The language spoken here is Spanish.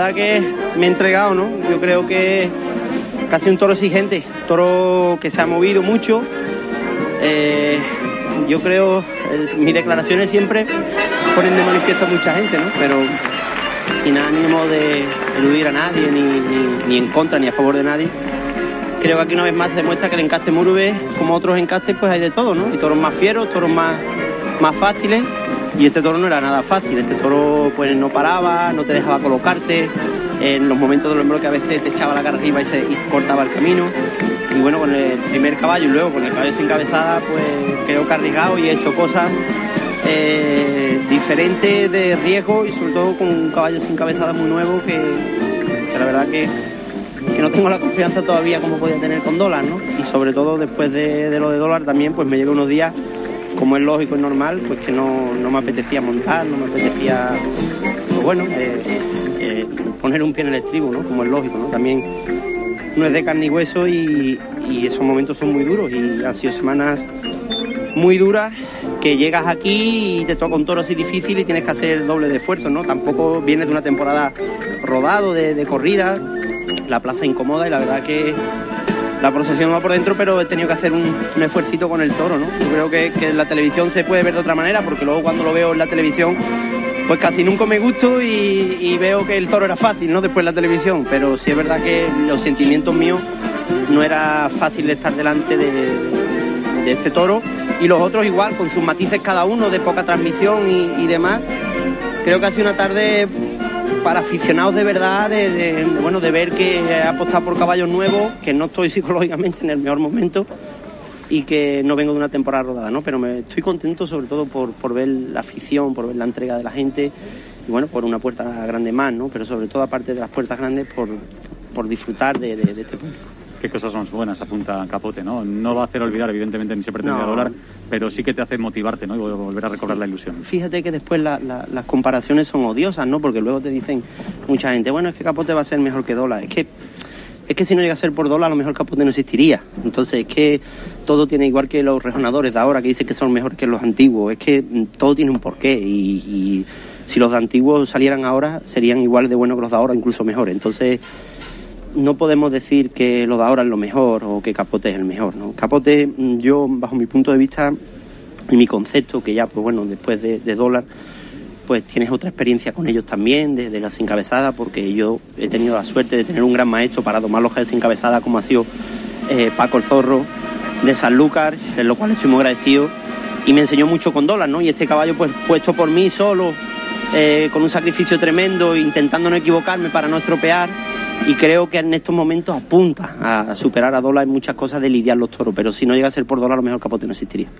verdad que me he entregado, ¿no? Yo creo que casi un toro exigente, toro que se ha movido mucho. Eh, yo creo, mis declaraciones siempre ponen de manifiesto a mucha gente, ¿no? Pero sin ánimo de eludir a nadie, ni, ni en contra ni a favor de nadie creo que aquí una vez más se demuestra que el encaste Murube, como otros encastes, pues hay de todo, ¿no? Hay toros más fieros, toros más, más fáciles. Y este toro no era nada fácil, este toro pues no paraba, no te dejaba colocarte, en los momentos del hombro que a veces te echaba la cara arriba y, se, cortaba el camino. Y bueno, con el primer caballo y luego con el caballo sin cabezada, pues creo que y he hecho cosas eh, diferentes de riesgo y sobre todo con un caballo sin cabezada muy nuevo que la verdad que que no tengo la confianza todavía como podía tener con dólar, ¿no? Y sobre todo después de, lo de dólar también, pues me llega unos días, como es lógico y normal, pues que no, me apetecía montar, no me apetecía, pues bueno, eh, eh, poner un pie en el estribo, ¿no? Como es lógico, ¿no? También no es de carne y hueso y, esos momentos son muy duros y han sido semanas muy duras que llegas aquí y te toca un toro así difícil y tienes que hacer doble de esfuerzo, ¿no? Tampoco vienes de una temporada rodado de, de corrida, la plaza incomoda y la verdad que la procesión va por dentro, pero he tenido que hacer un, un esfuercito con el toro, ¿no? Yo creo que, que, en la televisión se puede ver de otra manera, porque luego cuando lo veo en la televisión, pues casi nunca me gusto y, veo que el toro era fácil, ¿no? Después en la televisión, pero sí es verdad que los sentimientos míos no era fácil de estar delante de, de este toro y los otros igual, con sus matices cada uno, de poca transmisión y, y demás. Creo que ha sido una tarde para aficionados de verdad, de, bueno, de ver que he apostado por caballos nuevos, que no estoy psicológicamente en el mejor momento y que no vengo de una temporada rodada, ¿no? Pero me estoy contento sobre todo por, por ver la afición, por ver la entrega de la gente y bueno, por una puerta grande más, ¿no? Pero sobre todo aparte de las puertas grandes, por, por disfrutar de, de este público qué cosas son buenas apunta Capote, ¿no? No va a hacer olvidar, evidentemente, ni se pretende no. pero sí que te hace motivarte, ¿no? Y volver a recobrar la ilusión. Fíjate que después las comparaciones son odiosas, ¿no? Porque luego te dicen mucha gente, bueno, es que Capote va a ser mejor que Dola. Es que es que si no llega a ser por Dola, a lo mejor Capote no existiría. Entonces, es que todo tiene igual que los rejonadores de ahora que dicen que son mejores que los antiguos. Es que mm, todo tiene un porqué y, y si los de antiguos salieran ahora, serían igual de buenos que los de ahora, incluso mejores. Entonces, no podemos decir que lo de ahora es lo mejor o que Capote es el mejor. ¿no? Capote, mm, yo, bajo mi punto de vista y mi concepto, que ya, pues bueno, después de, dólar, pues tienes otra experiencia con ellos también, de, de las encabezadas, porque yo he tenido la suerte de tener un gran maestro para domar los sin encabezada, como ha sido eh, Paco el Zorro de Sanlúcar, en lo cual estoy muy agradecido, y me enseñó mucho con dólar, ¿no? Y este caballo, pues puesto por mí solo, eh, con un sacrificio tremendo, intentando no equivocarme para no estropear, y creo que en estos momentos apunta a superar a Dola en muchas cosas de lidiar los toros, pero si no llega a ser por Dola, a lo mejor Capote no existiría.